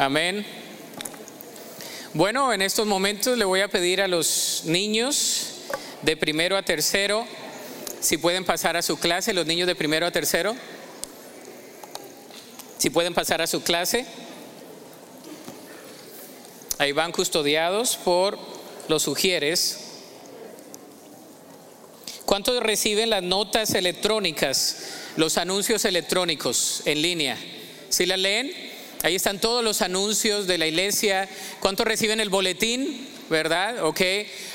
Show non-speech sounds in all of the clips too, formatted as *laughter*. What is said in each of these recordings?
Amén. Bueno, en estos momentos le voy a pedir a los niños de primero a tercero si pueden pasar a su clase, los niños de primero a tercero. Si pueden pasar a su clase. Ahí van custodiados por los sugieres. ¿Cuántos reciben las notas electrónicas, los anuncios electrónicos en línea? ¿Sí las leen? Ahí están todos los anuncios de la iglesia. ¿Cuántos reciben el boletín? ¿Verdad? Ok.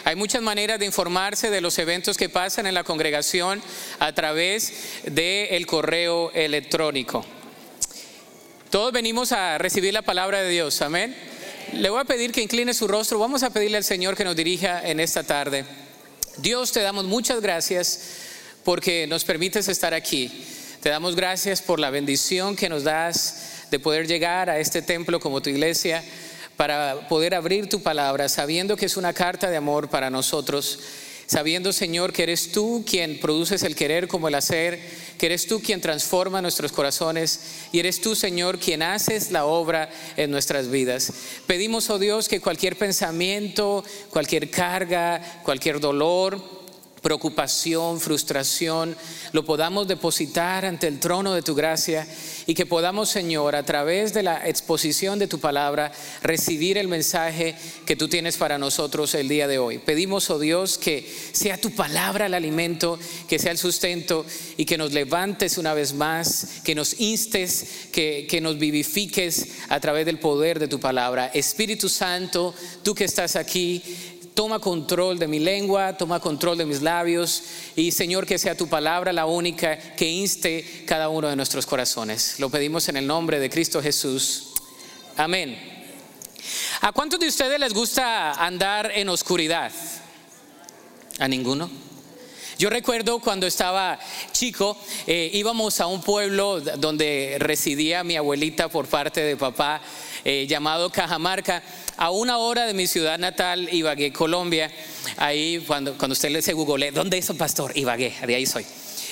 Hay muchas maneras de informarse de los eventos que pasan en la congregación a través del correo electrónico. Todos venimos a recibir la palabra de Dios. Amén. Le voy a pedir que incline su rostro. Vamos a pedirle al Señor que nos dirija en esta tarde. Dios, te damos muchas gracias porque nos permites estar aquí. Te damos gracias por la bendición que nos das de poder llegar a este templo como tu iglesia para poder abrir tu palabra, sabiendo que es una carta de amor para nosotros sabiendo, Señor, que eres tú quien produces el querer como el hacer, que eres tú quien transforma nuestros corazones y eres tú, Señor, quien haces la obra en nuestras vidas. Pedimos, oh Dios, que cualquier pensamiento, cualquier carga, cualquier dolor, preocupación, frustración, lo podamos depositar ante el trono de tu gracia y que podamos, Señor, a través de la exposición de tu palabra, recibir el mensaje que tú tienes para nosotros el día de hoy. Pedimos, oh Dios, que sea tu palabra el alimento, que sea el sustento y que nos levantes una vez más, que nos instes, que, que nos vivifiques a través del poder de tu palabra. Espíritu Santo, tú que estás aquí, toma control de mi lengua, toma control de mis labios y Señor que sea tu palabra la única que inste cada uno de nuestros corazones. Lo pedimos en el nombre de Cristo Jesús. Amén. ¿A cuántos de ustedes les gusta andar en oscuridad? ¿A ninguno? Yo recuerdo cuando estaba chico, eh, íbamos a un pueblo donde residía mi abuelita por parte de papá, eh, llamado Cajamarca, a una hora de mi ciudad natal, Ibagué, Colombia. Ahí, cuando, cuando usted le se google, ¿dónde es el pastor? Ibagué, de ahí soy.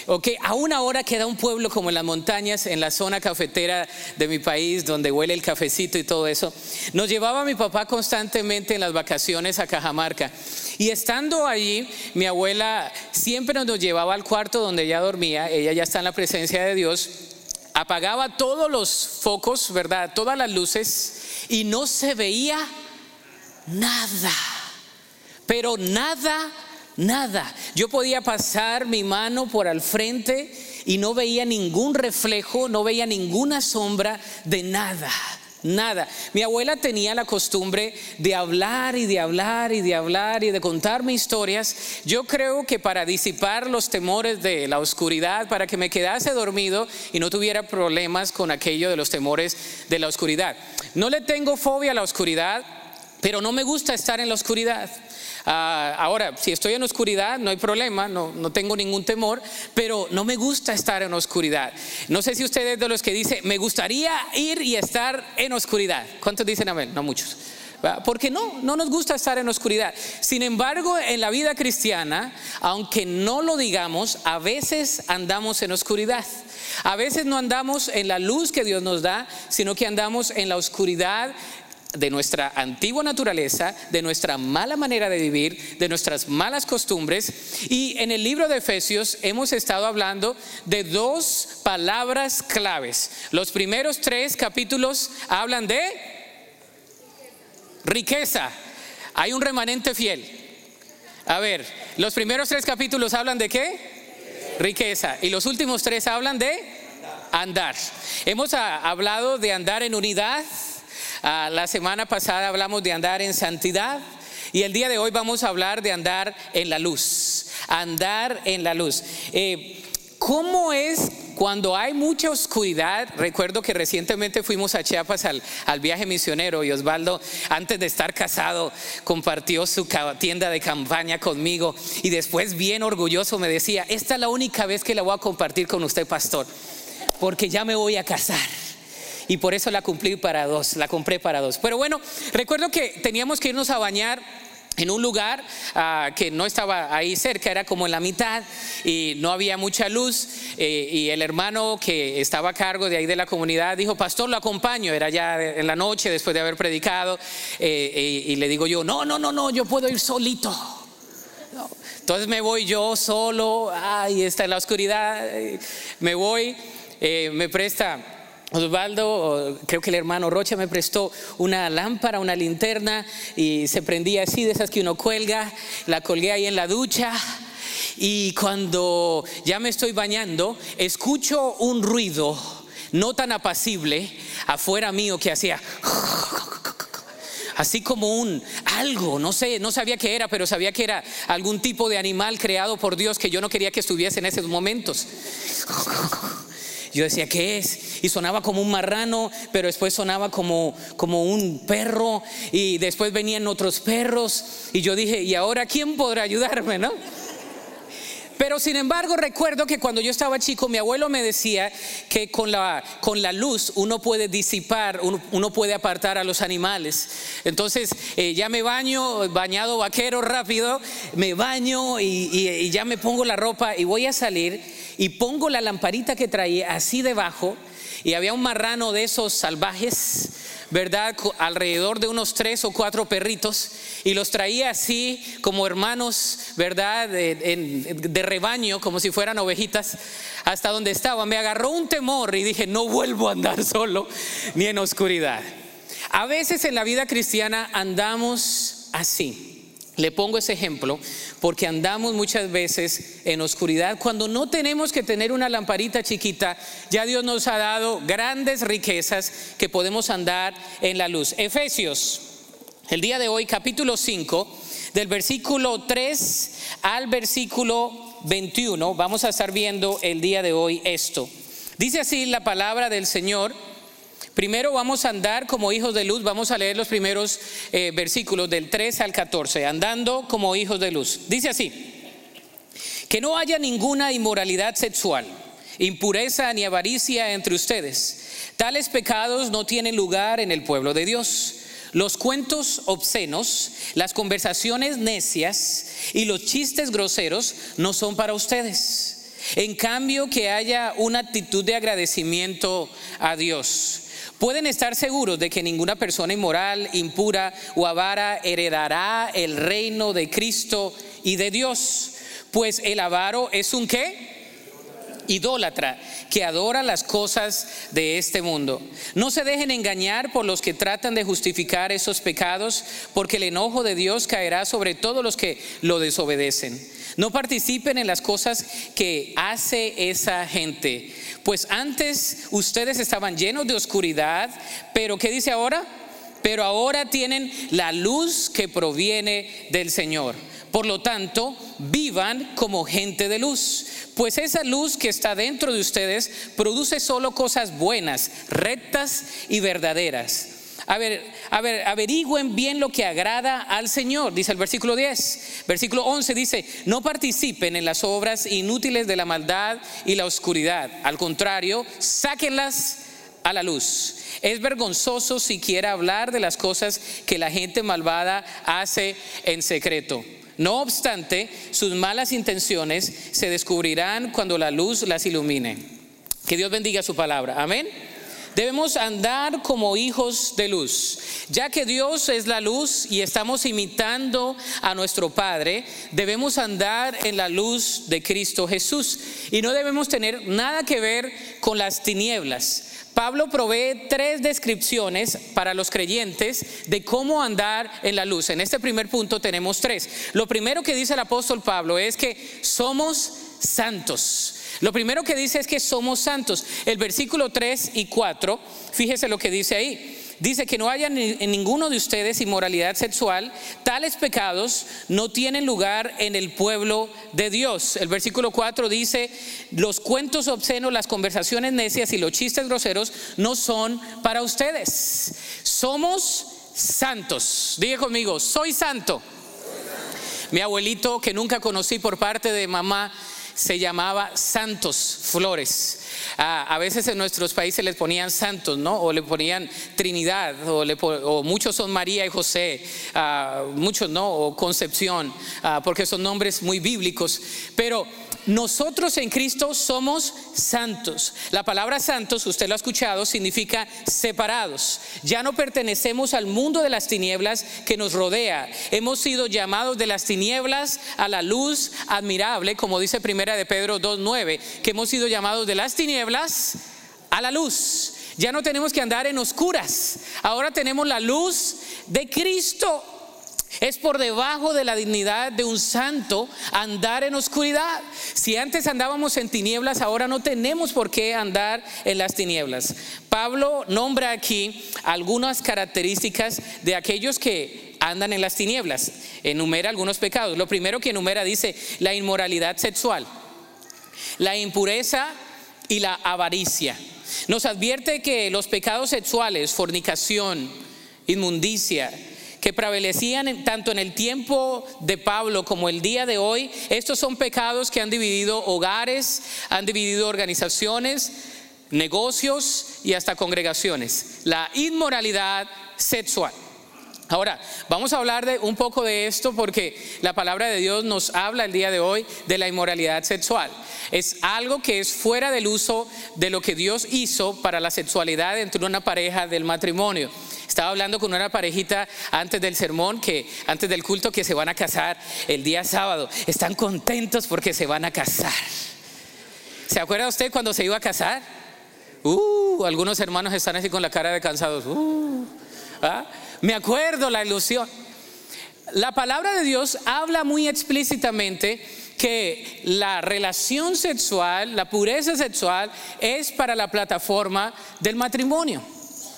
Ok, a una hora queda un pueblo como en las montañas, en la zona cafetera de mi país, donde huele el cafecito y todo eso. Nos llevaba mi papá constantemente en las vacaciones a Cajamarca. Y estando allí, mi abuela siempre nos llevaba al cuarto donde ella dormía, ella ya está en la presencia de Dios, apagaba todos los focos, ¿verdad? Todas las luces y no se veía nada, pero nada nada. Yo podía pasar mi mano por al frente y no veía ningún reflejo, no veía ninguna sombra de nada. Nada. Mi abuela tenía la costumbre de hablar y de hablar y de hablar y de contarme historias. Yo creo que para disipar los temores de la oscuridad, para que me quedase dormido y no tuviera problemas con aquello de los temores de la oscuridad. No le tengo fobia a la oscuridad, pero no me gusta estar en la oscuridad. Ah, ahora, si estoy en oscuridad, no hay problema, no, no tengo ningún temor, pero no me gusta estar en oscuridad. No sé si ustedes de los que dicen, me gustaría ir y estar en oscuridad. ¿Cuántos dicen amén? No muchos. Porque no, no nos gusta estar en oscuridad. Sin embargo, en la vida cristiana, aunque no lo digamos, a veces andamos en oscuridad. A veces no andamos en la luz que Dios nos da, sino que andamos en la oscuridad de nuestra antigua naturaleza, de nuestra mala manera de vivir, de nuestras malas costumbres. Y en el libro de Efesios hemos estado hablando de dos palabras claves. Los primeros tres capítulos hablan de riqueza. Hay un remanente fiel. A ver, los primeros tres capítulos hablan de qué? Riqueza. Y los últimos tres hablan de andar. Hemos hablado de andar en unidad Ah, la semana pasada hablamos de andar en santidad y el día de hoy vamos a hablar de andar en la luz. Andar en la luz. Eh, ¿Cómo es cuando hay mucha oscuridad? Recuerdo que recientemente fuimos a Chiapas al, al, viaje misionero y Osvaldo, antes de estar casado, compartió su tienda de campaña conmigo y después bien orgulloso me decía, esta es la única vez que la voy a compartir con usted, pastor, porque ya me voy a casar y por eso la cumplí para dos, la compré para dos. Pero bueno, recuerdo que teníamos que irnos a bañar en un lugar ah, que no estaba ahí cerca, era como en la mitad y no había mucha luz. Eh, y el hermano que estaba a cargo de ahí de la comunidad dijo, pastor, lo acompaño. Era ya en la noche después de haber predicado. Eh, y le digo yo, no, no, no, no, yo puedo ir solito. Entonces me voy yo solo, ahí está en la oscuridad, me voy, eh, me presta Osvaldo, creo que el hermano Rocha me prestó una lámpara, una linterna y se prendía así, de esas que uno cuelga, la colgué ahí en la ducha y cuando ya me estoy bañando, escucho un ruido no tan apacible afuera mío que hacía así como un algo, no sé, no sabía qué era, pero sabía que era algún tipo de animal creado por Dios que yo no quería que estuviese en esos momentos. Yo decía, ¿qué es? Y sonaba como un marrano, pero después sonaba como, como un perro y después venían otros perros. Y yo dije, ¿y ahora quién podrá ayudarme? ¿No? Pero sin embargo recuerdo que cuando yo estaba chico mi abuelo me decía que con la, con la luz uno puede disipar, uno, puede apartar a los animales. Entonces eh, ya me baño, bañado vaquero rápido, me baño y ya me pongo la ropa y voy a salir y pongo la lamparita que traía así debajo y había un marrano de esos salvajes, ¿verdad? Alrededor de unos tres o cuatro perritos y los traía así como hermanos, ¿verdad? De, rebaño, como si fueran ovejitas, hasta donde estaba. Me agarró un temor y dije, no vuelvo a andar *laughs* solo ni en oscuridad. A veces en la vida cristiana andamos así. Le pongo ese ejemplo porque andamos muchas veces en oscuridad cuando no tenemos que tener una lamparita chiquita. Ya Dios nos ha dado grandes riquezas que podemos andar en la luz. Efesios, el día de hoy, capítulo 5, del versículo 3 al versículo 21, vamos a estar viendo el día de hoy esto. Dice así la palabra del Señor. Primero vamos a andar como hijos de luz, vamos a leer los primeros eh, versículos del 3 al 14, andando como hijos de luz. Dice así, que no haya ninguna inmoralidad sexual, impureza ni avaricia entre ustedes. Tales pecados no tienen lugar en el pueblo de Dios. Los cuentos obscenos, las conversaciones necias y los chistes groseros no son para ustedes. En cambio, que haya una actitud de agradecimiento a Dios pueden estar seguros de que ninguna persona inmoral, impura o avara heredará el reino de Cristo y de Dios. Pues el avaro es un qué? Idólatra que adora las cosas de este mundo. No se dejen engañar por los que tratan de justificar esos pecados, porque el enojo de Dios caerá sobre todos los que lo desobedecen. No participen en las cosas que hace esa gente, pues antes ustedes estaban llenos de oscuridad, pero ¿qué dice ahora? Pero ahora tienen la luz que proviene del Señor. Por lo tanto, vivan como gente de luz, pues esa luz que está dentro de ustedes produce solo cosas buenas, rectas y verdaderas a ver, a ver, averigüen bien lo que agrada al Señor, dice el versículo 10. Versículo 11 dice, no participen en las obras inútiles de la maldad y la oscuridad. Al contrario, sáquenlas a la luz. Es vergonzoso siquiera hablar de las cosas que la gente malvada hace en secreto. No obstante, sus malas intenciones se descubrirán cuando la luz las ilumine. Que Dios bendiga su palabra. Amén. Debemos andar como hijos de luz. Ya que Dios es la luz y estamos imitando a nuestro Padre, debemos andar en la luz de Cristo Jesús. Y no debemos tener nada que ver con las tinieblas. Pablo provee tres descripciones para los creyentes de cómo andar en la luz. En este primer punto tenemos tres. Lo primero que dice el apóstol Pablo es que somos santos. Lo primero que dice es que somos santos. El versículo 3 y 4, fíjese lo que dice ahí. Dice que no haya en ninguno de ustedes inmoralidad sexual. Tales pecados no tienen lugar en el pueblo de Dios. El versículo 4 dice, los cuentos obscenos, las conversaciones necias y los chistes groseros no son para ustedes. Somos santos. Diga conmigo, soy santo. Mi abuelito que nunca conocí por parte de mamá se llamaba Santos Flores. A veces en nuestros países les ponían santos, ¿no? O le ponían Trinidad, o, muchos son María y José, muchos no, o Concepción, porque son nombres muy bíblicos. Pero nosotros en Cristo somos santos. La palabra santos, usted lo ha escuchado, significa separados. Ya no pertenecemos al mundo de las tinieblas que nos rodea. Hemos sido llamados de las tinieblas a la luz admirable, como dice Primera de Pedro 2:9, que hemos sido llamados de las tinieblas a la luz. Ya no tenemos que andar en oscuras. Ahora tenemos la luz de Cristo. Es por debajo de la dignidad de un santo andar en oscuridad. Si antes andábamos en tinieblas, ahora no tenemos por qué andar en las tinieblas. Pablo nombra aquí algunas características de aquellos que andan en las tinieblas. Enumera algunos pecados. Lo primero que enumera dice la inmoralidad sexual, la impureza y la avaricia. Nos advierte que los pecados sexuales, fornicación, inmundicia, que prevalecían tanto en el tiempo de Pablo como el día de hoy, estos son pecados que han dividido hogares, han dividido organizaciones, negocios y hasta congregaciones. La inmoralidad sexual. Ahora, vamos a hablar de un poco de esto porque la palabra de Dios nos habla el día de hoy de la inmoralidad sexual. Es algo que es fuera del uso de lo que Dios hizo para la sexualidad entre una pareja del matrimonio. Estaba hablando con una parejita antes del sermón, que antes del culto, que se van a casar el día sábado. Están contentos porque se van a casar. ¿Se acuerda usted cuando se iba a casar? Uh, algunos hermanos están así con la cara de cansados. Uh, ¿ah? Me acuerdo la ilusión. La palabra de Dios habla muy explícitamente que la relación sexual, la pureza sexual es para la plataforma del matrimonio.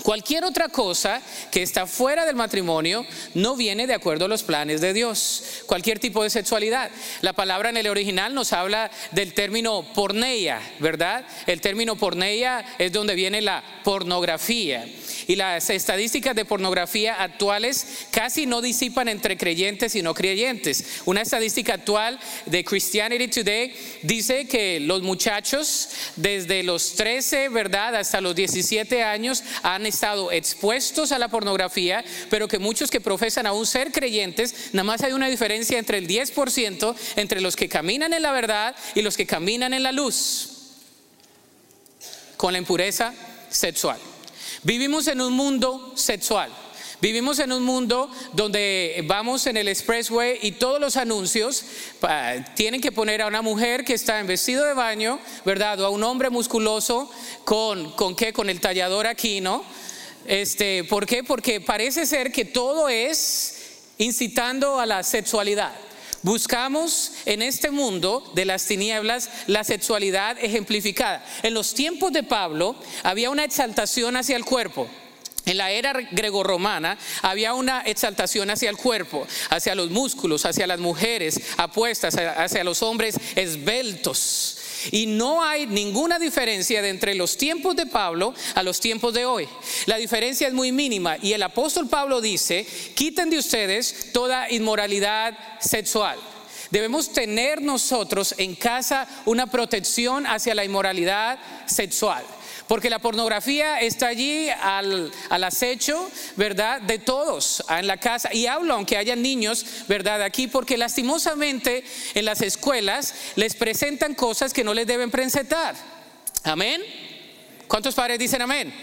Cualquier otra cosa que está fuera del matrimonio no viene de acuerdo a los planes de Dios. Cualquier tipo de sexualidad. La palabra en el original nos habla del término porneia, ¿verdad? El término porneia es donde viene la pornografía. Y las estadísticas de pornografía actuales casi no disipan entre creyentes y no creyentes. Una estadística actual de Christianity Today dice que los muchachos desde los 13, ¿verdad?, hasta los 17 años han estado expuestos a la pornografía, pero que muchos que profesan aún ser creyentes, nada más hay una diferencia entre el 10% entre los que caminan en la verdad y los que caminan en la luz con la impureza sexual. Vivimos en un mundo sexual. Vivimos en un mundo donde vamos en el expressway y todos los anuncios tienen que poner a una mujer que está en vestido de baño, ¿verdad? O a un hombre musculoso con, ¿con qué? Con el tallador aquí, ¿no? Este, ¿Por qué? Porque parece ser que todo es incitando a la sexualidad. Buscamos en este mundo de las tinieblas la sexualidad ejemplificada. En los tiempos de Pablo había una exaltación hacia el cuerpo. En la era grecorromana había una exaltación hacia el cuerpo, hacia los músculos, hacia las mujeres apuestas, hacia los hombres esbeltos. Y no hay ninguna diferencia de entre los tiempos de Pablo a los tiempos de hoy. La diferencia es muy mínima y el apóstol Pablo dice, quiten de ustedes toda inmoralidad sexual. Debemos tener nosotros en casa una protección hacia la inmoralidad sexual. Porque la pornografía está allí al, acecho, ¿verdad? De todos en la casa. Y hablo, aunque haya niños, ¿verdad? Aquí, porque lastimosamente en las escuelas les presentan cosas que no les deben presentar. Amén. ¿Cuántos padres dicen amén?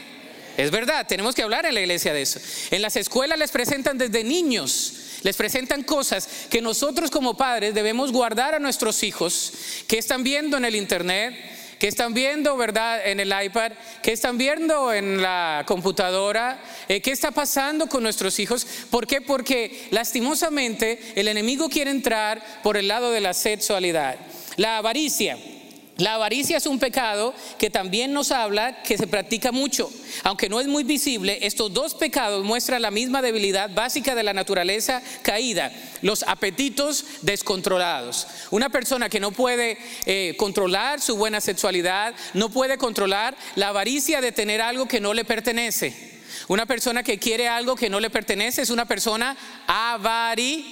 Es verdad, tenemos que hablar en la iglesia de eso. En las escuelas les presentan desde niños, les presentan cosas que nosotros como padres debemos guardar a nuestros hijos, que están viendo en el internet, que están viendo, ¿verdad?, en el iPad, que están viendo en la computadora, eh, qué está pasando con nuestros hijos. ¿Por qué? Porque lastimosamente el enemigo quiere entrar por el lado de la sexualidad. La avaricia. La avaricia es un pecado que también nos habla que se practica mucho. Aunque no es muy visible, estos dos pecados muestran la misma debilidad básica de la naturaleza caída, los apetitos descontrolados. Una persona que no puede eh, controlar su buena sexualidad, no puede controlar la avaricia de tener algo que no le pertenece. Una persona que quiere algo que no le pertenece es una persona avariciosa.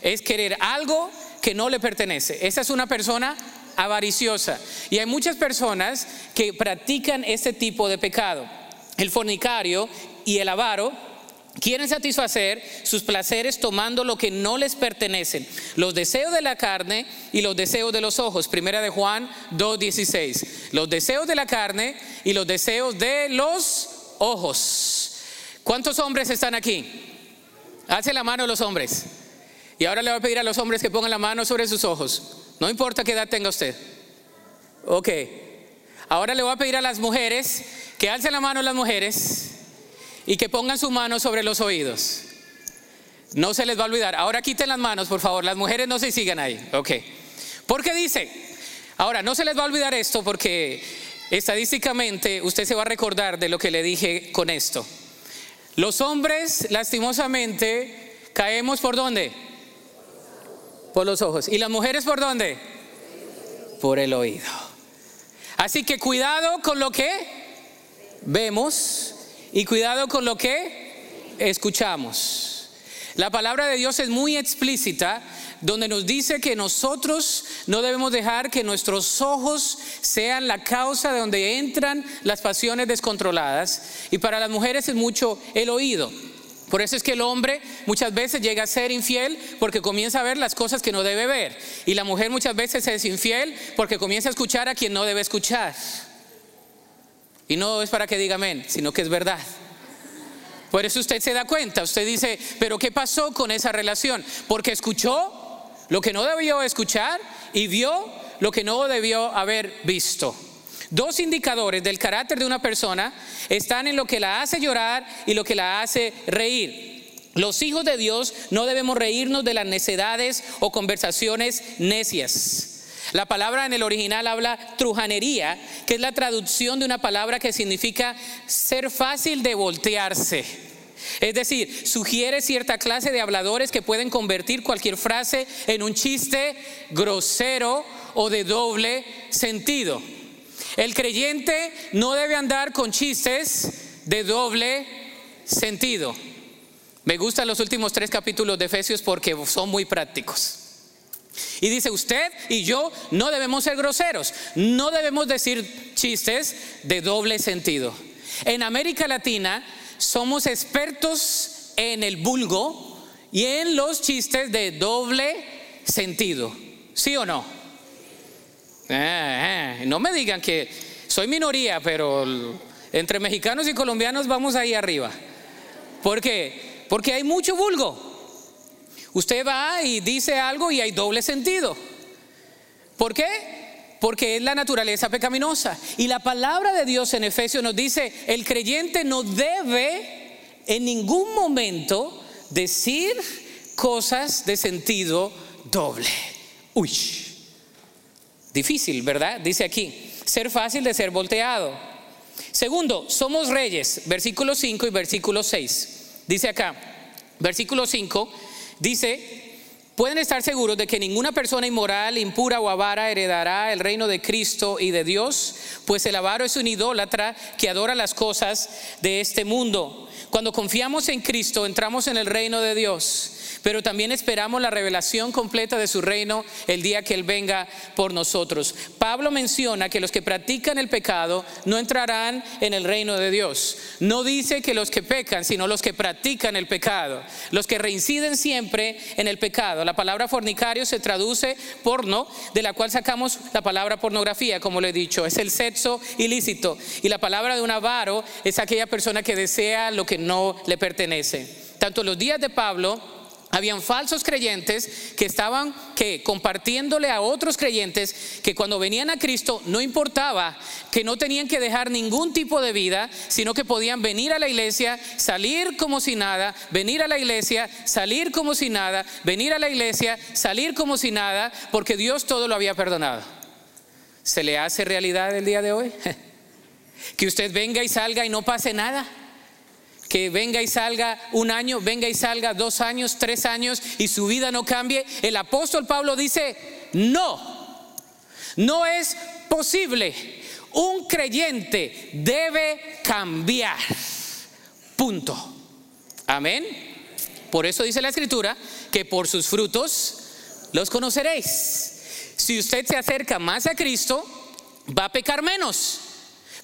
Es querer algo que no le pertenece. Esa es una persona avariciosa. Y hay muchas personas que practican este tipo de pecado. El fornicario y el avaro quieren satisfacer sus placeres tomando lo que no les pertenecen, los deseos de la carne y los deseos de los ojos. Primera de Juan 2:16. Los deseos de la carne y los deseos de los ojos. ¿Cuántos hombres están aquí? Hace la mano los hombres. Y ahora le voy a pedir a los hombres que pongan la mano sobre sus ojos. No importa qué edad tenga usted. Ok. Ahora le voy a pedir a las mujeres que alcen la mano las mujeres y que pongan su mano sobre los oídos. No se les va a olvidar. Ahora quiten las manos, por favor. Las mujeres no se sigan ahí. Ok. Porque dice, ahora no se les va a olvidar esto porque estadísticamente usted se va a recordar de lo que le dije con esto. Los hombres, lastimosamente, caemos por dónde? Por los ojos. ¿Y las mujeres por dónde? Por el oído. Así que cuidado con lo que vemos y cuidado con lo que escuchamos. La palabra de Dios es muy explícita donde nos dice que nosotros no debemos dejar que nuestros ojos sean la causa de donde entran las pasiones descontroladas. Y para las mujeres es mucho el oído. Por eso es que el hombre muchas veces llega a ser infiel porque comienza a ver las cosas que no debe ver. Y la mujer muchas veces es infiel porque comienza a escuchar a quien no debe escuchar. Y no es para que diga amén, sino que es verdad. Por eso usted se da cuenta, usted dice, pero ¿qué pasó con esa relación? Porque escuchó lo que no debió escuchar y vio lo que no debió haber visto. Dos indicadores del carácter de una persona están en lo que la hace llorar y lo que la hace reír. Los hijos de Dios no debemos reírnos de las necedades o conversaciones necias. La palabra en el original habla trujanería, que es la traducción de una palabra que significa ser fácil de voltearse. Es decir, sugiere cierta clase de habladores que pueden convertir cualquier frase en un chiste grosero o de doble sentido. El creyente no debe andar con chistes de doble sentido. Me gustan los últimos tres capítulos de Efesios porque son muy prácticos. Y dice, usted y yo no debemos ser groseros, no debemos decir chistes de doble sentido. En América Latina somos expertos en el vulgo y en los chistes de doble sentido. ¿Sí o no? Eh, eh, no me digan que soy minoría, pero entre mexicanos y colombianos vamos ahí arriba. ¿Por qué? Porque hay mucho vulgo. Usted va y dice algo y hay doble sentido. ¿Por qué? Porque es la naturaleza pecaminosa. Y la palabra de Dios en Efesios nos dice, el creyente no debe en ningún momento decir cosas de sentido doble. Uy. Difícil, ¿verdad? Dice aquí, ser fácil de ser volteado. Segundo, somos reyes, versículo 5 y versículo 6. Dice acá, versículo 5, dice, pueden estar seguros de que ninguna persona inmoral, impura o avara heredará el reino de Cristo y de Dios, pues el avaro es un idólatra que adora las cosas de este mundo. Cuando confiamos en Cristo, entramos en el reino de Dios pero también esperamos la revelación completa de su reino el día que Él venga por nosotros. Pablo menciona que los que practican el pecado no entrarán en el reino de Dios. No dice que los que pecan, sino los que practican el pecado, los que reinciden siempre en el pecado. La palabra fornicario se traduce porno, de la cual sacamos la palabra pornografía, como lo he dicho, es el sexo ilícito. Y la palabra de un avaro es aquella persona que desea lo que no le pertenece. Tanto los días de Pablo, habían falsos creyentes que estaban que compartiéndole a otros creyentes que cuando venían a Cristo no importaba que no tenían que dejar ningún tipo de vida, sino que podían venir a la iglesia, salir como si nada, venir a la iglesia, salir como si nada, venir a la iglesia, salir como si nada, porque Dios todo lo había perdonado. ¿Se le hace realidad el día de hoy? *laughs* Que usted venga y salga y no pase nada que venga y salga un año, venga y salga dos años, tres años y su vida no cambie. El apóstol Pablo dice, no, no es posible. Un creyente debe cambiar. Punto. Amén. Por eso dice la escritura que por sus frutos los conoceréis. Si usted se acerca más a Cristo, va a pecar menos.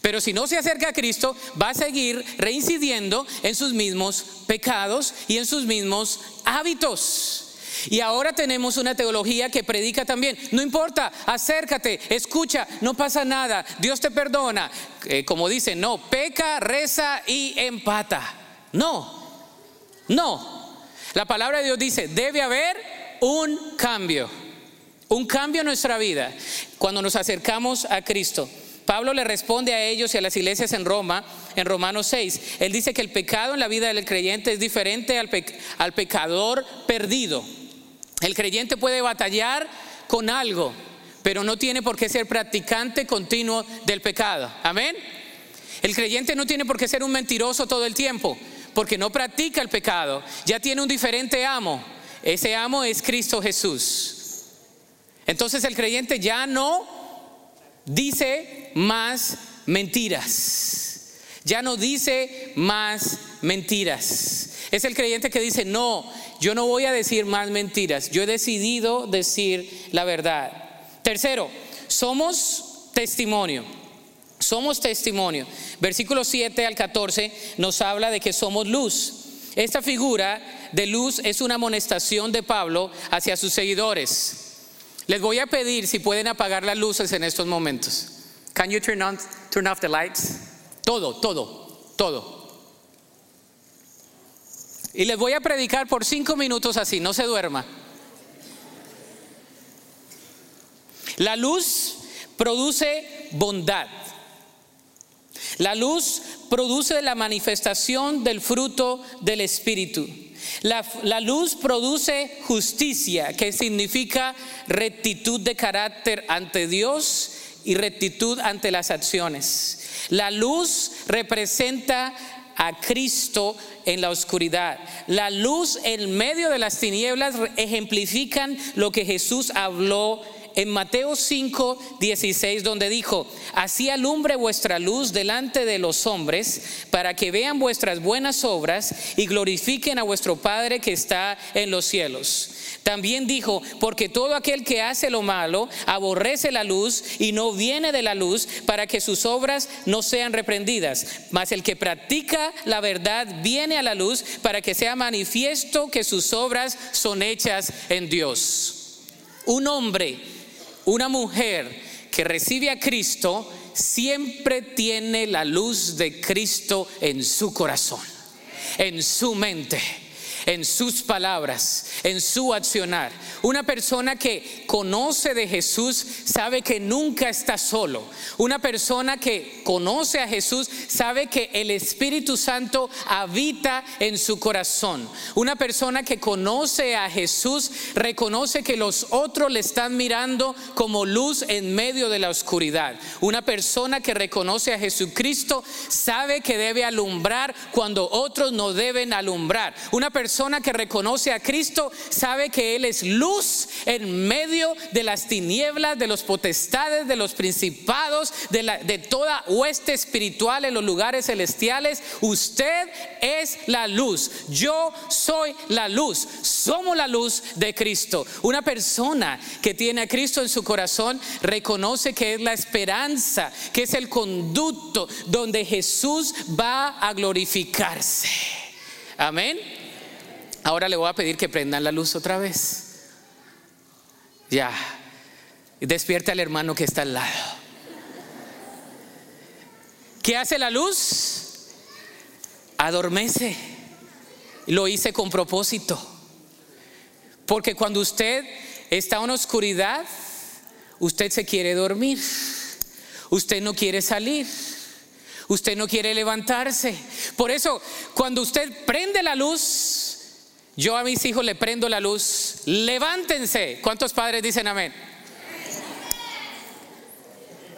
Pero si no se acerca a Cristo, va a seguir reincidiendo en sus mismos pecados y en sus mismos hábitos. Y ahora tenemos una teología que predica también, no importa, acércate, escucha, no pasa nada, Dios te perdona. Eh, como dice, no, peca, reza y empata. No, no. La palabra de Dios dice, debe haber un cambio, un cambio en nuestra vida cuando nos acercamos a Cristo. Pablo le responde a ellos y a las iglesias en Roma, en Romanos 6. Él dice que el pecado en la vida del creyente es diferente al, al pecador perdido. El creyente puede batallar con algo, pero no tiene por qué ser practicante continuo del pecado. Amén. El creyente no tiene por qué ser un mentiroso todo el tiempo, porque no practica el pecado. Ya tiene un diferente amo. Ese amo es Cristo Jesús. Entonces el creyente ya no dice más mentiras. Ya no dice más mentiras. Es el creyente que dice, no, yo no voy a decir más mentiras, yo he decidido decir la verdad. Tercero, somos testimonio. Somos testimonio. Versículo 7 al 14 nos habla de que somos luz. Esta figura de luz es una amonestación de Pablo hacia sus seguidores. Les voy a pedir si pueden apagar las luces en estos momentos. Can you turn on turn off the lights? Todo, todo, todo. Y les voy a predicar por cinco minutos así, no se duerma. La luz produce bondad. La luz produce la manifestación del fruto del Espíritu. La, la, luz produce justicia, que significa rectitud de carácter ante Dios y rectitud ante las acciones. La luz representa a Cristo en la oscuridad. La luz en medio de las tinieblas ejemplifican lo que Jesús habló en Mateo 5, 16, donde dijo, así alumbre vuestra luz delante de los hombres, para que vean vuestras buenas obras y glorifiquen a vuestro Padre que está en los cielos. También dijo, porque todo aquel que hace lo malo aborrece la luz y no viene de la luz para que sus obras no sean reprendidas. Mas el que practica la verdad viene a la luz para que sea manifiesto que sus obras son hechas en Dios. Un hombre, una mujer que recibe a Cristo siempre tiene la luz de Cristo en su corazón, en su mente en sus palabras, en su accionar. Una persona que conoce de Jesús sabe que nunca está solo. Una persona que conoce a Jesús sabe que el Espíritu Santo habita en su corazón. Una persona que conoce a Jesús reconoce que los otros le están mirando como luz en medio de la oscuridad. Una persona que reconoce a Jesucristo sabe que debe alumbrar cuando otros no deben alumbrar. Una persona persona que reconoce a Cristo sabe que Él es luz en medio de las tinieblas, de los potestades, de los principados, de, la, de toda hueste espiritual en los lugares celestiales. Usted es la luz. Yo soy la luz. Somos la luz de Cristo. Una persona que tiene a Cristo en su corazón reconoce que es la esperanza, que es el conducto donde Jesús va a glorificarse. Amén. Ahora le voy a pedir que prendan la luz otra vez. Ya. Despierta al hermano que está al lado. ¿Qué hace la luz? Adormece. Lo hice con propósito. Porque cuando usted está en oscuridad, usted se quiere dormir. Usted no quiere salir. Usted no quiere levantarse. Por eso, cuando usted prende la luz, yo a mis hijos le prendo la luz. Levántense. ¿Cuántos padres dicen amén?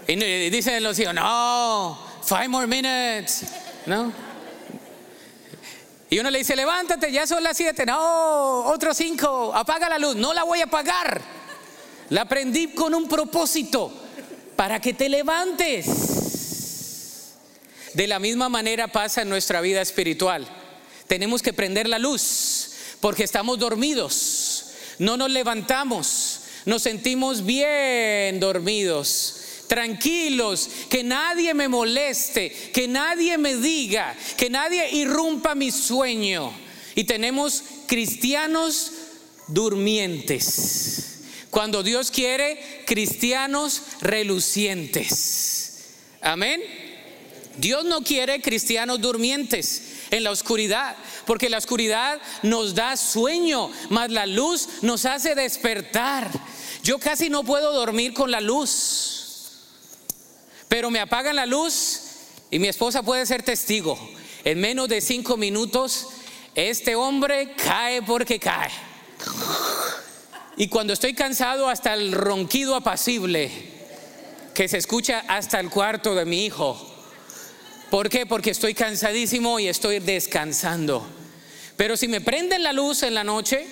Y dicen los hijos, no, five more minutes. ¿No? Y uno le dice, levántate, ya son las siete. No, otros cinco, apaga la luz. No la voy a apagar. La prendí con un propósito, para que te levantes. De la misma manera pasa en nuestra vida espiritual. Tenemos que prender la luz porque estamos dormidos, no nos levantamos, nos sentimos bien dormidos tranquilos, que nadie me moleste, que nadie me diga, que nadie irrumpa mi sueño. Y tenemos cristianos durmientes. Cuando Dios quiere, cristianos relucientes. Amén. Dios no quiere cristianos durmientes en la oscuridad, porque la oscuridad nos da sueño, mas la luz nos hace despertar. Yo casi no puedo dormir con la luz, pero me apagan la luz y mi esposa puede ser testigo. En menos de cinco minutos, este hombre cae porque cae. Y cuando estoy cansado, hasta el ronquido apacible que se escucha hasta el cuarto de mi hijo. ¿Por qué? Porque estoy cansadísimo y estoy descansando. Pero si me prenden la luz en la noche,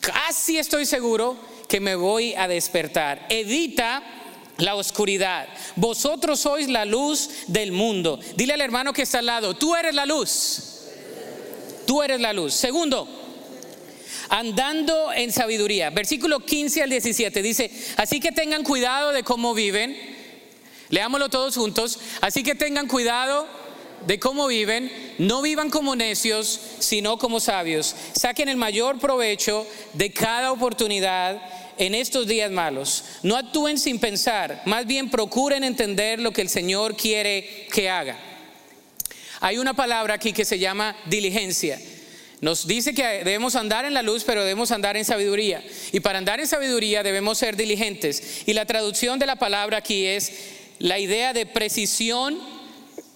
casi estoy seguro que me voy a despertar. Evita la oscuridad. Vosotros sois la luz del mundo. Dile al hermano que está al lado, tú eres la luz. Tú eres la luz. Segundo, andando en sabiduría. Versículo 15 al 17 dice, así que tengan cuidado de cómo viven. Leámoslo todos juntos. Así que tengan cuidado de cómo viven, no vivan como necios, sino como sabios. Saquen el mayor provecho de cada oportunidad en estos días malos. No actúen sin pensar, más bien procuren entender lo que el Señor quiere que haga. Hay una palabra aquí que se llama diligencia. Nos dice que debemos andar en la luz, pero debemos andar en sabiduría. Y para andar en sabiduría debemos ser diligentes. Y la traducción de la palabra aquí es la idea de precisión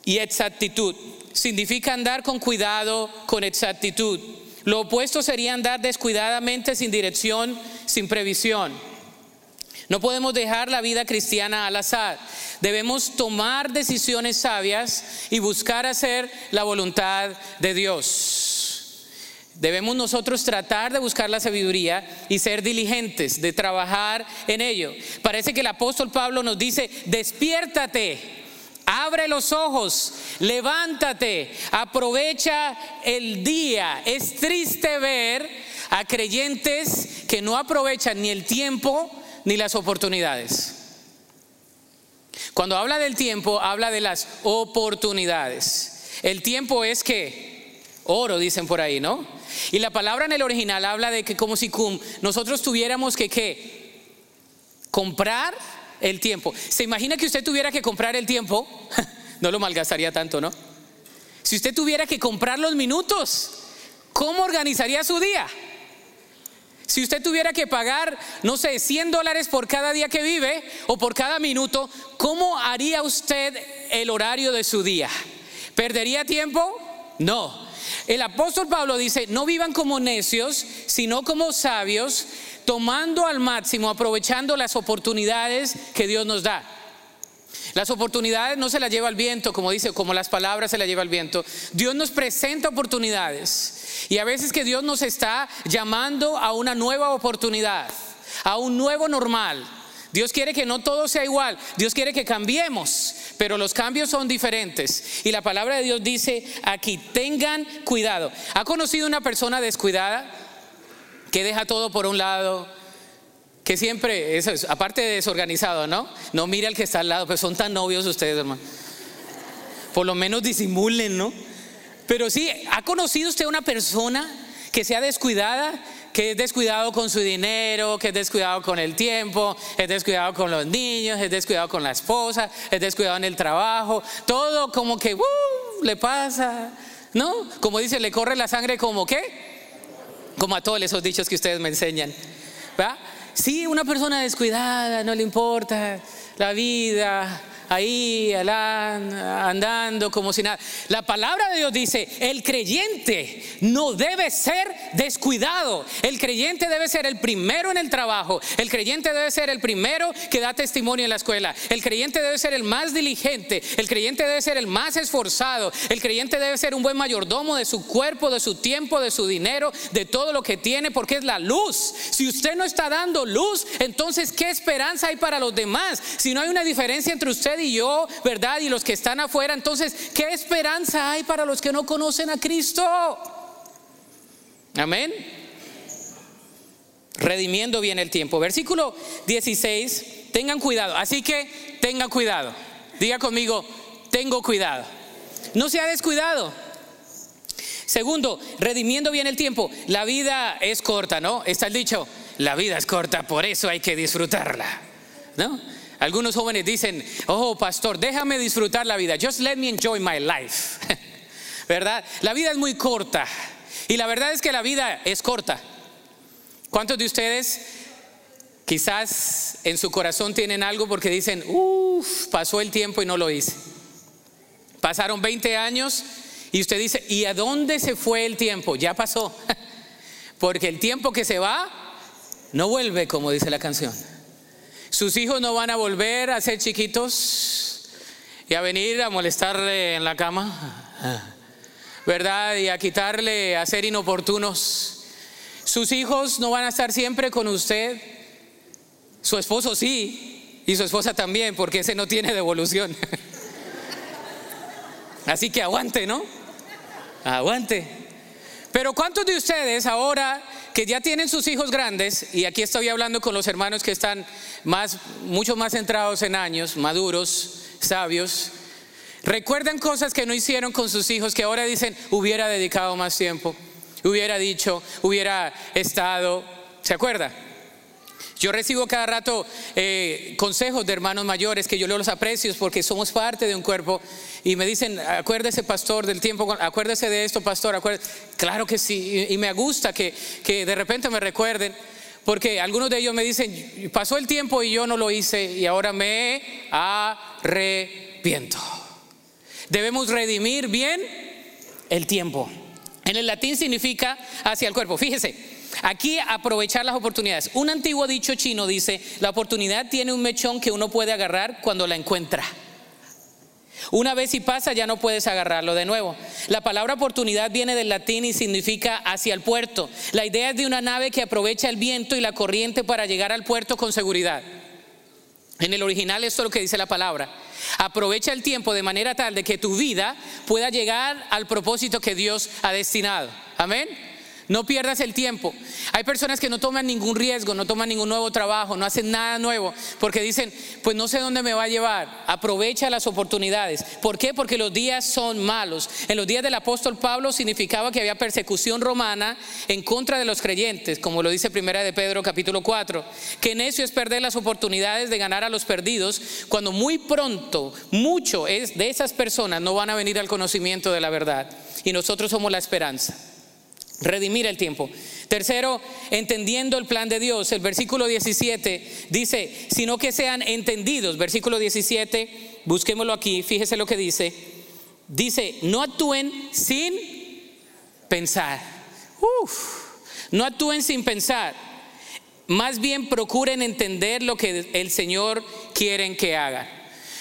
y exactitud. Significa andar con cuidado, con exactitud. Lo opuesto sería andar descuidadamente, sin dirección, sin previsión. No podemos dejar la vida cristiana al azar. Debemos tomar decisiones sabias y buscar hacer la voluntad de Dios. Debemos nosotros tratar de buscar la sabiduría y ser diligentes, de trabajar en ello. Parece que el apóstol Pablo nos dice, despiértate, abre los ojos, levántate, aprovecha el día. Es triste ver a creyentes que no aprovechan ni el tiempo ni las oportunidades. Cuando habla del tiempo, habla de las oportunidades. El tiempo es que oro, dicen por ahí, ¿no? Y la palabra en el original habla de que como si nosotros tuviéramos que ¿qué? comprar el tiempo. ¿Se imagina que usted tuviera que comprar el tiempo? *laughs* no lo malgastaría tanto, ¿no? Si usted tuviera que comprar los minutos, ¿cómo organizaría su día? Si usted tuviera que pagar, no sé, 100 dólares por cada día que vive o por cada minuto, ¿cómo haría usted el horario de su día? ¿Perdería tiempo? No. El apóstol Pablo dice, no vivan como necios, sino como sabios, tomando al máximo, aprovechando las oportunidades que Dios nos da. Las oportunidades no se las lleva el viento, como dice, como las palabras se las lleva el viento. Dios nos presenta oportunidades. Y a veces que Dios nos está llamando a una nueva oportunidad, a un nuevo normal. Dios quiere que no todo sea igual, Dios quiere que cambiemos, pero los cambios son diferentes. Y la palabra de Dios dice aquí, tengan cuidado. ¿Ha conocido una persona descuidada que deja todo por un lado? Que siempre, es, aparte de desorganizado, ¿no? No mire al que está al lado, pero son tan novios ustedes, hermano. Por lo menos disimulen, ¿no? Pero sí, ¿ha conocido usted una persona que sea descuidada que es descuidado con su dinero, que es descuidado con el tiempo, es descuidado con los niños, es descuidado con la esposa, es descuidado en el trabajo, todo como que uh, le pasa, ¿no? Como dice, le corre la sangre como qué? Como a todos esos dichos que ustedes me enseñan. ¿verdad? Sí, una persona descuidada, no le importa la vida, ahí andando como si nada. La palabra de Dios dice, el creyente no debe ser descuidado. El creyente debe ser el primero en el trabajo. El creyente debe ser el primero que da testimonio en la escuela. El creyente debe ser el más diligente. El creyente debe ser el más esforzado. El creyente debe ser un buen mayordomo de su cuerpo, de su tiempo, de su dinero, de todo lo que tiene, porque es la luz. Si usted no está dando luz, entonces ¿qué esperanza hay para los demás? Si no hay una diferencia entre usted y yo, ¿verdad? Y los que están afuera, entonces, ¿qué esperanza hay para los que no conocen a Cristo? Amén. redimiendo bien el tiempo. Versículo 16, tengan cuidado. Así que tengan cuidado. Diga conmigo, tengo cuidado. No se ha descuidado. Segundo, redimiendo bien el tiempo. La vida es corta, ¿no? Está el dicho, la vida es corta, por eso hay que disfrutarla, ¿no? Algunos jóvenes dicen, oh pastor, déjame disfrutar la vida, just let me enjoy my life, *laughs* ¿verdad? La vida es muy corta y la verdad es que la vida es corta. ¿Cuántos de ustedes quizás en su corazón tienen algo porque dicen, uff, pasó el tiempo y no lo hice? Pasaron 20 años y usted dice, ¿y a dónde se fue el tiempo? Ya pasó. *laughs* Porque el tiempo que se va no vuelve, como dice la canción. Sus hijos no van a volver a ser chiquitos y a venir a molestarle en la cama, ¿verdad? Y a quitarle, a ser inoportunos. Sus hijos no van a estar siempre con usted. Su esposo sí, y su esposa también, porque ese no tiene devolución. *laughs* Así que aguante, ¿no? Aguante. Pero ¿cuántos de ustedes ahora que ya tienen sus hijos grandes, y aquí estoy hablando con los hermanos que están más, mucho más centrados en años, maduros, sabios, recuerdan cosas que no hicieron con sus hijos que ahora dicen, hubiera dedicado más tiempo? hubiera dicho, hubiera estado. ¿Se acuerda? Yo recibo cada rato eh, consejos de hermanos mayores que yo los aprecio porque somos parte de un cuerpo y me dicen, acuérdese pastor del tiempo, acuérdese de esto pastor, acuérdese. Claro que sí, y, me gusta que, que de repente me recuerden porque algunos de ellos me dicen, pasó el tiempo y yo no lo hice y ahora me arrepiento. Debemos redimir bien el tiempo. En el latín significa hacia el cuerpo. Fíjese, aquí aprovechar las oportunidades. Un antiguo dicho chino dice, la oportunidad tiene un mechón que uno puede agarrar cuando la encuentra. Una vez y pasa ya no puedes agarrarlo de nuevo. La palabra oportunidad viene del latín y significa hacia el puerto. La idea es de una nave que aprovecha el viento y la corriente para llegar al puerto con seguridad. En el original esto es lo que dice la palabra. Aprovecha el tiempo de manera tal de que tu vida pueda llegar al propósito que Dios ha destinado. Amén. No pierdas el tiempo. Hay personas que no toman ningún riesgo, no toman ningún nuevo trabajo, no hacen nada nuevo, porque dicen, pues no sé dónde me va a llevar. Aprovecha las oportunidades. ¿Por qué? Porque los días son malos. En los días del apóstol Pablo significaba que había persecución romana en contra de los creyentes, como lo dice Primera de Pedro capítulo 4. Que necio es perder las oportunidades de ganar a los perdidos cuando muy pronto, mucho es de esas personas no van a venir al conocimiento de la verdad. Y nosotros somos la esperanza redimir el tiempo. Tercero, entendiendo el plan de Dios. El versículo 17 dice, sino que sean entendidos. Versículo 17, busquémoslo aquí, fíjese lo que dice. Dice, no actúen sin pensar. Uf, no actúen sin pensar. Más bien procuren entender lo que el Señor quiere que hagan.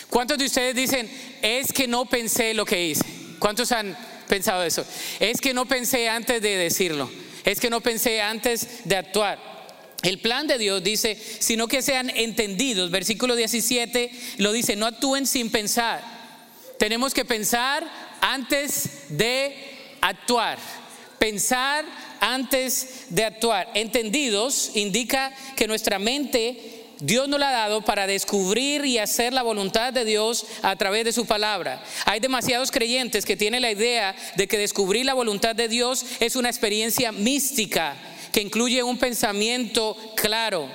¿Cuántos de ustedes dicen, es que no pensé lo que hice? ¿Cuántos han pensado eso. Es que no pensé antes de decirlo. Es que no pensé antes de actuar. El plan de Dios dice, sino que sean entendidos. Versículo 17 lo dice, no actúen sin pensar. Tenemos que pensar antes de actuar. Pensar antes de actuar. Entendidos indica que nuestra mente Dios nos la ha dado para descubrir y hacer la voluntad de Dios a través de su palabra. Hay demasiados creyentes que tienen la idea de que descubrir la voluntad de Dios es una experiencia mística que incluye un pensamiento claro.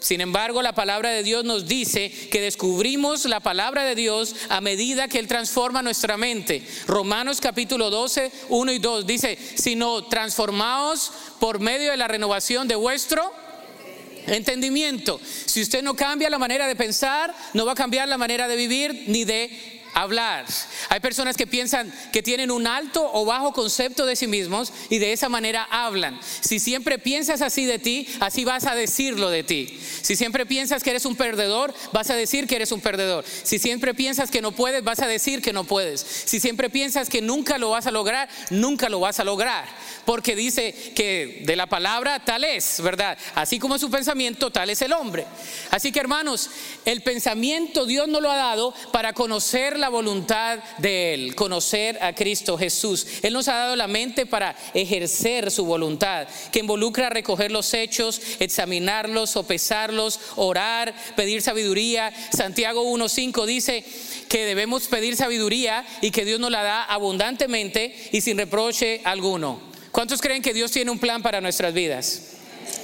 Sin embargo, la palabra de Dios nos dice que descubrimos la palabra de Dios a medida que Él transforma nuestra mente. Romanos capítulo 12, 1 y 2 dice, sino transformaos por medio de la renovación de vuestro Entendimiento. Si usted no cambia la manera de pensar, no va a cambiar la manera de vivir ni de hablar. Hay personas que piensan que tienen un alto o bajo concepto de sí mismos y de esa manera hablan. Si siempre piensas así de ti, así vas a decirlo de ti. Si siempre piensas que eres un perdedor, vas a decir que eres un perdedor. Si siempre piensas que no puedes, vas a decir que no puedes. Si siempre piensas que nunca lo vas a lograr, nunca lo vas a lograr. Porque dice que de la palabra tal es, ¿verdad? Así como su pensamiento, tal es el hombre. Así que hermanos, el pensamiento Dios nos lo ha dado para conocer la voluntad de Él, conocer a Cristo Jesús. Él nos ha dado la mente para ejercer su voluntad, que involucra recoger los hechos, examinarlos, sopesarlos, orar, pedir sabiduría. Santiago 1.5 dice que debemos pedir sabiduría y que Dios nos la da abundantemente y sin reproche alguno. ¿Cuántos creen que Dios tiene un plan para nuestras vidas?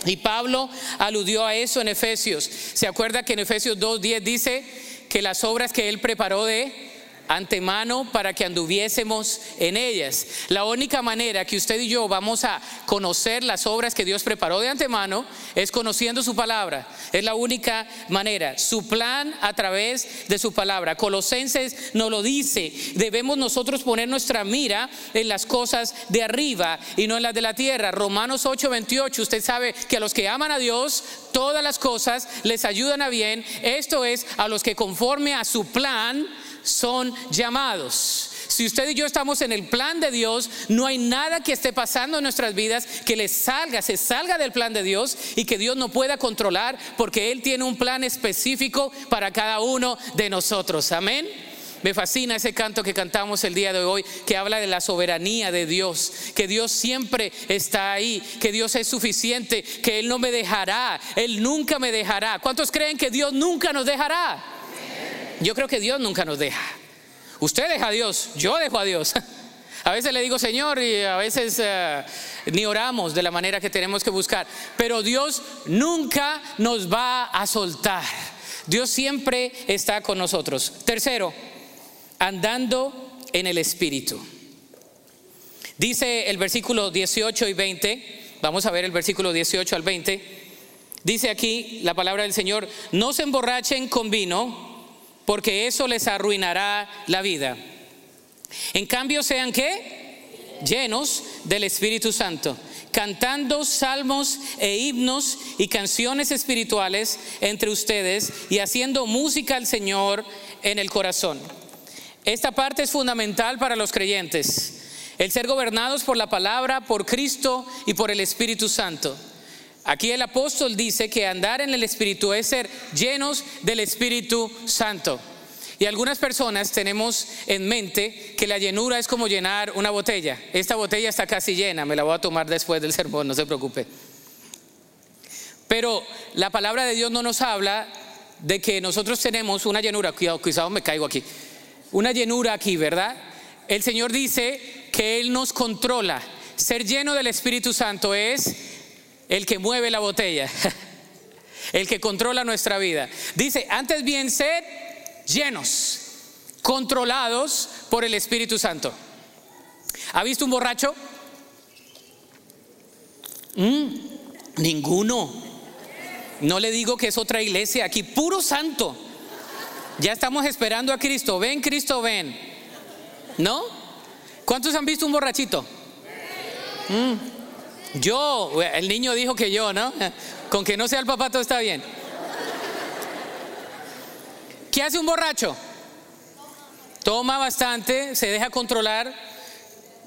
Y Pablo aludió a eso en Efesios. ¿Se acuerda que en Efesios 2.10 dice que las obras que él preparó de antemano para que anduviésemos en ellas. La única manera que usted y yo vamos a conocer las obras que Dios preparó de antemano es conociendo su palabra. Es la única manera. Su plan a través de su palabra. Colosenses nos lo dice. Debemos nosotros poner nuestra mira en las cosas de arriba y no en las de la tierra. Romanos 8:28. Usted sabe que a los que aman a Dios, todas las cosas les ayudan a bien. Esto es a los que conforme a su plan son llamados. Si usted y yo estamos en el plan de Dios, no hay nada que esté pasando en nuestras vidas que le salga, se salga del plan de Dios y que Dios no pueda controlar porque Él tiene un plan específico para cada uno de nosotros. Amén. Me fascina ese canto que cantamos el día de hoy, que habla de la soberanía de Dios, que Dios siempre está ahí, que Dios es suficiente, que Él no me dejará, Él nunca me dejará. ¿Cuántos creen que Dios nunca nos dejará? Yo creo que Dios nunca nos deja. Usted deja a Dios, yo dejo a Dios. *laughs* A veces le digo Señor y a veces eh, ni oramos de la manera que tenemos que buscar. Pero Dios nunca nos va a soltar. Dios siempre está con nosotros. Tercero, andando en el Espíritu. Dice el versículo 18 y 20, vamos a ver el versículo 18 al 20. Dice aquí la palabra del Señor, no se emborrachen con vino porque eso les arruinará la vida. En cambio, sean qué? Llenos del Espíritu Santo, cantando salmos e himnos y canciones espirituales entre ustedes y haciendo música al Señor en el corazón. Esta parte es fundamental para los creyentes, el ser gobernados por la palabra, por Cristo y por el Espíritu Santo. Aquí el apóstol dice que andar en el Espíritu es ser llenos del Espíritu Santo. Y algunas personas tenemos en mente que la llenura es como llenar una botella. Esta botella está casi llena, me la voy a tomar después del sermón, no se preocupe. Pero la palabra de Dios no nos habla de que nosotros tenemos una llenura, cuidado, cuidado, me caigo aquí, una llenura aquí, ¿verdad? El Señor dice que Él nos controla. Ser lleno del Espíritu Santo es el que mueve la botella, *laughs* el que controla nuestra vida. Dice, antes bien sed llenos, controlados por el Espíritu Santo. ¿Ha visto un borracho? Mm, ninguno. No le digo que es otra iglesia, aquí puro santo. Ya estamos esperando a Cristo. Ven, Cristo, ven. ¿No? ¿Cuántos han visto un borrachito? Mm. Yo, el niño dijo que yo, ¿no? Con que no sea el papá todo está bien. ¿Qué hace un borracho? Toma bastante, se deja controlar,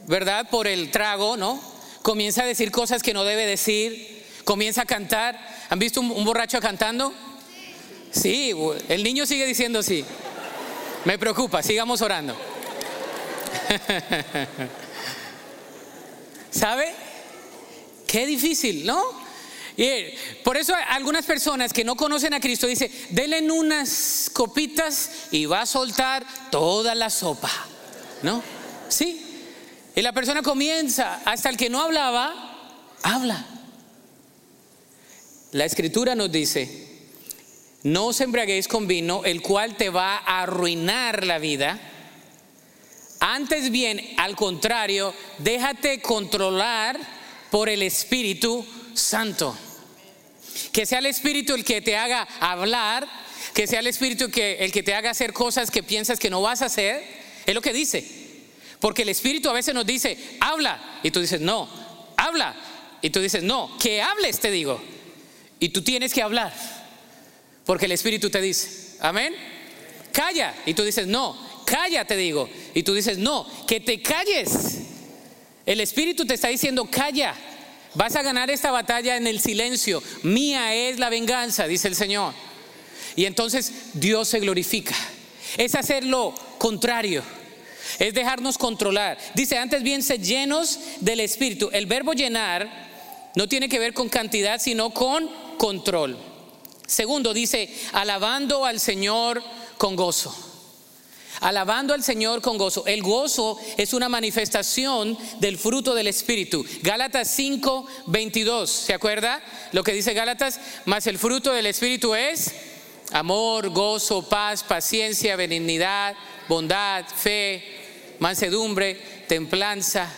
¿verdad? Por el trago, ¿no? Comienza a decir cosas que no debe decir, comienza a cantar. ¿Han visto un, borracho cantando? Sí, el niño sigue diciendo sí. Me preocupa, sigamos orando. *laughs* ¿Sabe? Qué difícil, ¿no? Y por eso algunas personas que no conocen a Cristo dicen, denle unas copitas y va a soltar toda la sopa, ¿no? Sí. Y la persona comienza, hasta el que no hablaba, habla. La escritura nos dice, no os embriaguéis con vino, el cual te va a arruinar la vida. Antes bien, al contrario, déjate controlar por el Espíritu Santo. Que sea el Espíritu el que te haga hablar, que sea el Espíritu que, el que te haga hacer cosas que piensas que no vas a hacer. Es lo que dice. Porque el Espíritu a veces nos dice, habla. Y tú dices, no, habla. Y tú dices, no, que hables, te digo. Y tú tienes que hablar. Porque el Espíritu te dice, amén. Calla. Y tú dices, no, calla, te digo. Y tú dices, no, que te calles. El Espíritu te está diciendo, calla, vas a ganar esta batalla en el silencio. Mía es la venganza, dice el Señor. Y entonces Dios se glorifica. Es hacer lo contrario. Es dejarnos controlar. Dice antes bien, se llenos del Espíritu. El verbo llenar no tiene que ver con cantidad, sino con control. Segundo, dice, alabando al Señor con gozo. Alabando al Señor con gozo. El gozo es una manifestación del fruto del Espíritu. Gálatas 5, 22. ¿Se acuerda lo que dice Gálatas? Más el fruto del Espíritu es amor, gozo, paz, paciencia, benignidad, bondad, fe, mansedumbre, templanza.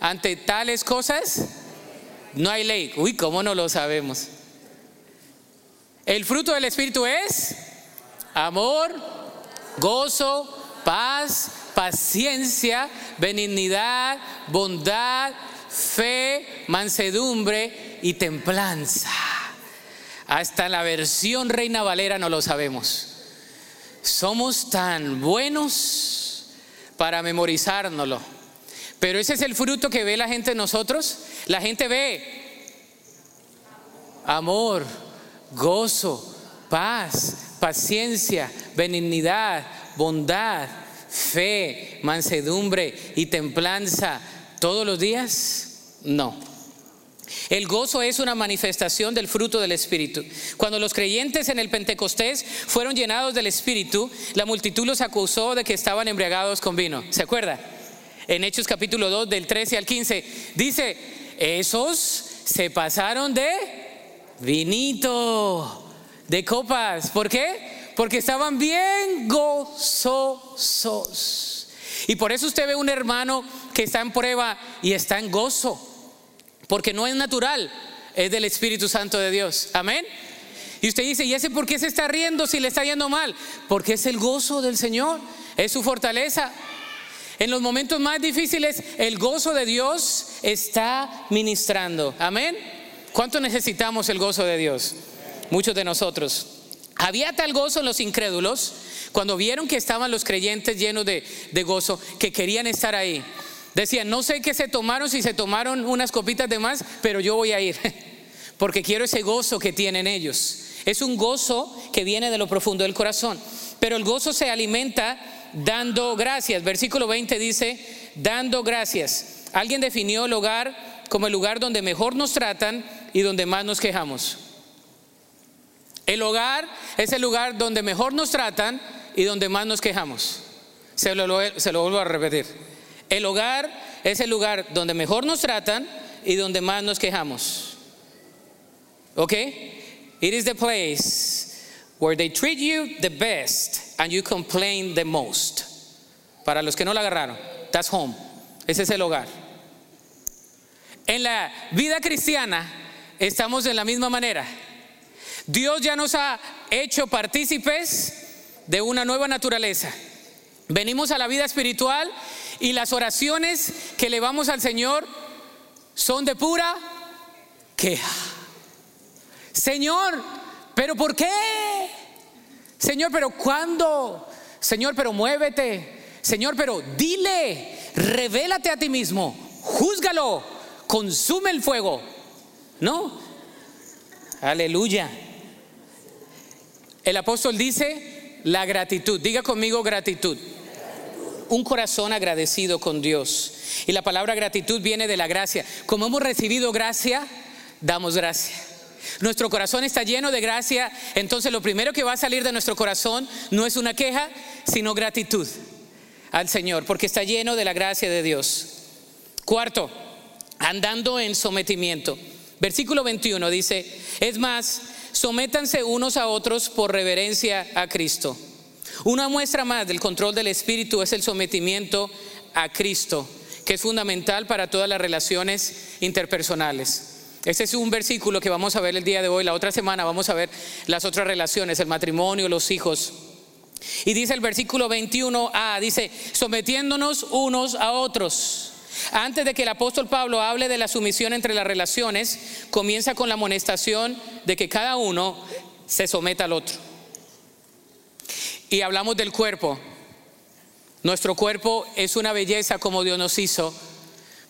Ante tales cosas no hay ley. Uy, ¿cómo no lo sabemos? El fruto del Espíritu es amor, gozo, paz, paciencia, benignidad, bondad, fe, mansedumbre y templanza. Hasta la versión Reina Valera no lo sabemos. Somos tan buenos para memorizárnoslo. Pero ese es el fruto que ve la gente en nosotros. La gente ve amor, gozo, paz, paciencia, benignidad, bondad, fe, mansedumbre y templanza todos los días. No. El gozo es una manifestación del fruto del Espíritu. Cuando los creyentes en el Pentecostés fueron llenados del Espíritu, la multitud los acusó de que estaban embriagados con vino. ¿Se acuerda? En Hechos capítulo 2 del 13 al 15 dice, esos se pasaron de vinito, de copas. ¿Por qué? Porque estaban bien gozosos. Y por eso usted ve un hermano que está en prueba y está en gozo. Porque no es natural, es del Espíritu Santo de Dios. Amén. Y usted dice, ¿y ese por qué se está riendo si le está yendo mal? Porque es el gozo del Señor, es su fortaleza. En los momentos más difíciles, el gozo de Dios está ministrando. Amén. ¿Cuánto necesitamos el gozo de Dios? Muchos de nosotros. Había tal gozo en los incrédulos cuando vieron que estaban los creyentes llenos de, de gozo, que querían estar ahí. Decían, no sé qué se tomaron, si se tomaron unas copitas de más, pero yo voy a ir, *laughs* porque quiero ese gozo que tienen ellos. Es un gozo que viene de lo profundo del corazón, pero el gozo se alimenta dando gracias. Versículo 20 dice, dando gracias. Alguien definió el hogar como el lugar donde mejor nos tratan y donde más nos quejamos. El hogar es el lugar donde mejor nos tratan y donde más nos quejamos. Se lo, vuelvo a repetir. El hogar es el lugar donde mejor nos tratan y donde más nos quejamos. ¿Ok? It is the place where they treat you the best and you complain the most. Para los que no la agarraron, that's home. Ese es el hogar. En la vida cristiana estamos de la misma manera. Dios ya nos ha hecho partícipes de una nueva naturaleza. Venimos a la vida espiritual y las oraciones que le vamos al Señor son de pura queja. Señor, pero ¿por qué? Señor, pero ¿cuándo? Señor, pero muévete. Señor, pero dile, revélate a ti mismo, júzgalo, consume el fuego. ¿No? Aleluya. El apóstol dice la gratitud. Diga conmigo gratitud un corazón agradecido con Dios. Y la palabra gratitud viene de la gracia. Como hemos recibido gracia, damos gracia. Nuestro corazón está lleno de gracia, entonces lo primero que va a salir de nuestro corazón no es una queja, sino gratitud al Señor, porque está lleno de la gracia de Dios. Cuarto, andando en sometimiento. Versículo 21 dice, es más, sométanse unos a otros por reverencia a Cristo. Una muestra más del control del Espíritu es el sometimiento a Cristo, que es fundamental para todas las relaciones interpersonales. Este es un versículo que vamos a ver el día de hoy. La otra semana vamos a ver las otras relaciones, el matrimonio, los hijos. Y dice el versículo 21a, dice, sometiéndonos unos a otros. Antes de que el apóstol Pablo hable de la sumisión entre las relaciones, comienza con la amonestación de que cada uno se someta al otro. Y hablamos del cuerpo. Nuestro cuerpo es una belleza como Dios nos hizo,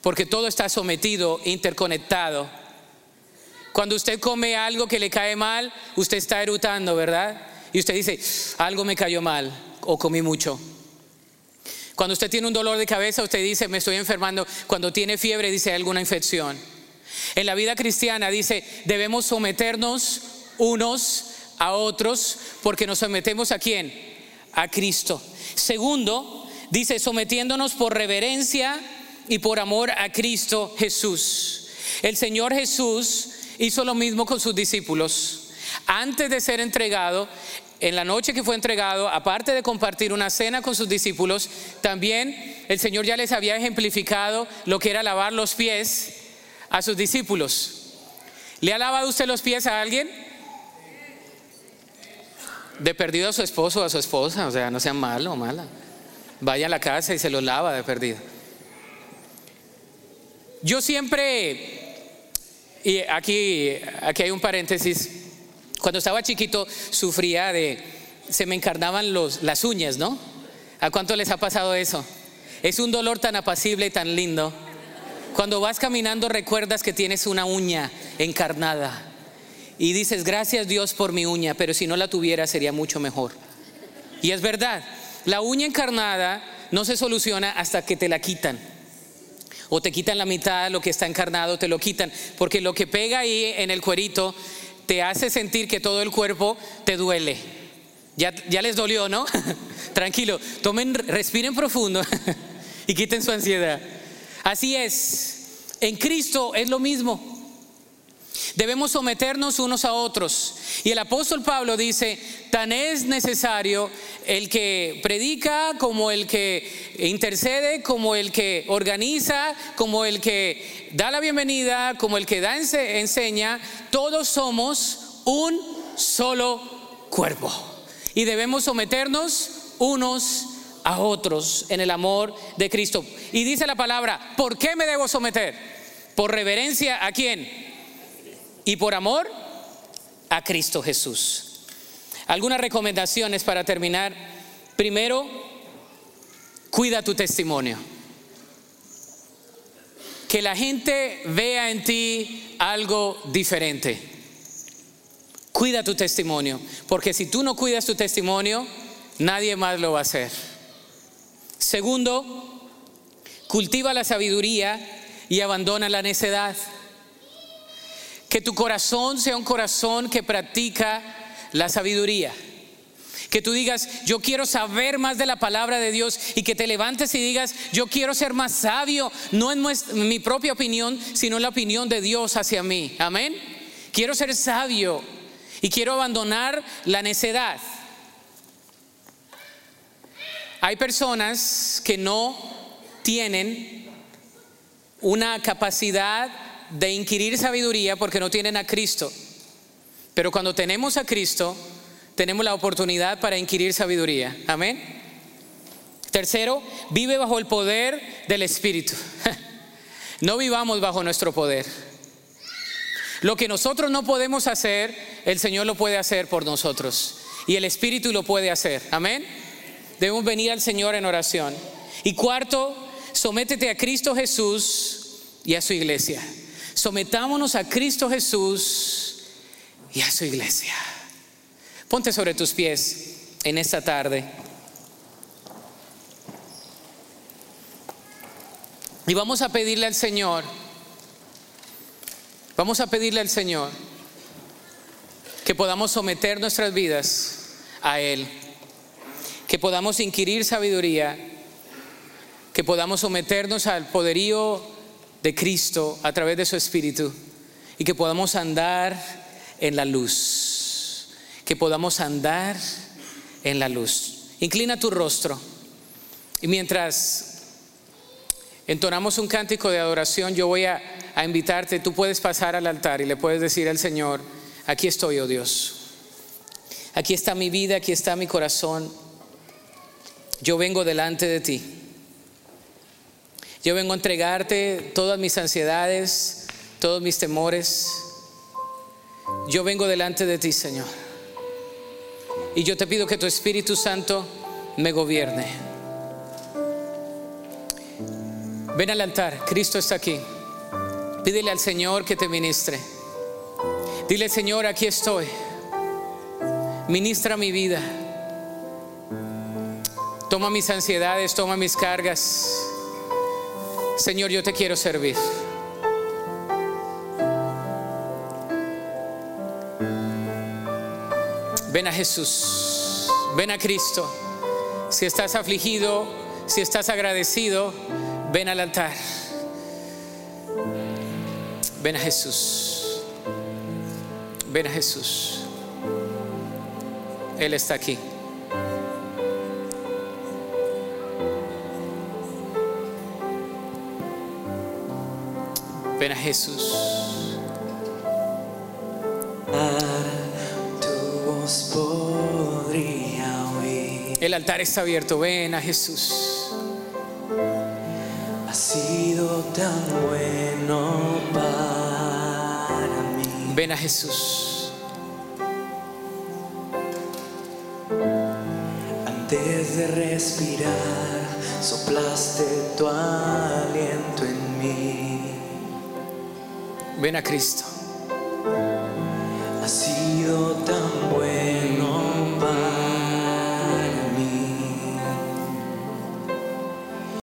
porque todo está sometido, interconectado. Cuando usted come algo que le cae mal, usted está erutando, ¿verdad? Y usted dice, algo me cayó mal o comí mucho. Cuando usted tiene un dolor de cabeza, usted dice, me estoy enfermando. Cuando tiene fiebre, dice, hay alguna infección. En la vida cristiana dice, debemos someternos unos a otros porque nos sometemos a quién? A Cristo. Segundo, dice, sometiéndonos por reverencia y por amor a Cristo Jesús. El Señor Jesús hizo lo mismo con sus discípulos. Antes de ser entregado, en la noche que fue entregado, aparte de compartir una cena con sus discípulos, también el Señor ya les había ejemplificado lo que era lavar los pies a sus discípulos. ¿Le ha lavado usted los pies a alguien? De perdido a su esposo o a su esposa, o sea, no sea malo o mala. Vaya a la casa y se los lava de perdido. Yo siempre, y aquí, aquí hay un paréntesis, cuando estaba chiquito sufría de, se me encarnaban las uñas, ¿no? ¿A cuánto les ha pasado eso? Es un dolor tan apacible y tan lindo. Cuando vas caminando recuerdas que tienes una uña encarnada y dices, gracias Dios por mi uña, pero si no la tuviera sería mucho mejor. Y es verdad, la uña encarnada no se soluciona hasta que te la quitan. O te quitan la mitad, lo que está encarnado te lo quitan, porque lo que pega ahí en el cuerito te hace sentir que todo el cuerpo te duele. Ya, ya les dolió, ¿no? *laughs* Tranquilo, tomen, respiren profundo *laughs* y quiten su ansiedad. Así es, en Cristo es lo mismo. Debemos someternos unos a otros. Y el apóstol Pablo dice, tan es necesario el que predica como el que intercede, como el que organiza, como el que da la bienvenida, como el que da enseña, todos somos un solo cuerpo. Y debemos someternos unos a otros en el amor de Cristo. Y dice la palabra, ¿por qué me debo someter? Por reverencia a quién? y por amor a Cristo Jesús. Algunas recomendaciones para terminar. Primero, cuida tu testimonio. Que la gente vea en ti algo diferente. Cuida tu testimonio, porque si tú no cuidas tu testimonio, nadie más lo va a hacer. Segundo, cultiva la sabiduría y abandona la necedad. Que tu corazón sea un corazón que practica la sabiduría. Que tú digas, yo quiero saber más de la palabra de Dios y que te levantes y digas, yo quiero ser más sabio, no en mi propia opinión, sino en la opinión de Dios hacia mí. Amén. Quiero ser sabio y quiero abandonar la necedad. Hay personas que no tienen una capacidad de inquirir sabiduría porque no tienen a Cristo. Pero cuando tenemos a Cristo, tenemos la oportunidad para inquirir sabiduría. Amén. Tercero, vive bajo el poder del Espíritu. *laughs* No vivamos bajo nuestro poder. Lo que nosotros no podemos hacer, el Señor lo puede hacer por nosotros. Y el Espíritu lo puede hacer. Amén. Debemos venir al Señor en oración. Y cuarto, sométete a Cristo Jesús y a su iglesia. Sometámonos a Cristo Jesús y a su iglesia. Ponte sobre tus pies en esta tarde. Y vamos a pedirle al Señor, vamos a pedirle al Señor que podamos someter nuestras vidas a Él, que podamos inquirir sabiduría, que podamos someternos al poderío de Cristo a través de su Espíritu y que podamos andar en la luz, que podamos andar en la luz. Inclina tu rostro y mientras entonamos un cántico de adoración, yo voy a, a invitarte, tú puedes pasar al altar y le puedes decir al Señor, aquí estoy, oh Dios, aquí está mi vida, aquí está mi corazón, yo vengo delante de ti. Yo vengo a entregarte todas mis ansiedades, todos mis temores. Yo vengo delante de ti, Señor. Y yo te pido que tu Espíritu Santo me gobierne. Ven al altar, Cristo está aquí. Pídele al Señor que te ministre. Dile, Señor, aquí estoy. Ministra mi vida. Toma mis ansiedades, toma mis cargas. Señor, yo te quiero servir. Ven a Jesús, ven a Cristo. Si estás afligido, si estás agradecido, ven al altar. Ven a Jesús. Ven a Jesús. Él está aquí. Ven a Jesús. Altar está abierto. Ven a Jesús. Ha sido tan bueno para mí. Ven a Jesús. Antes de respirar, soplaste tu aliento en mí. Ven a Cristo.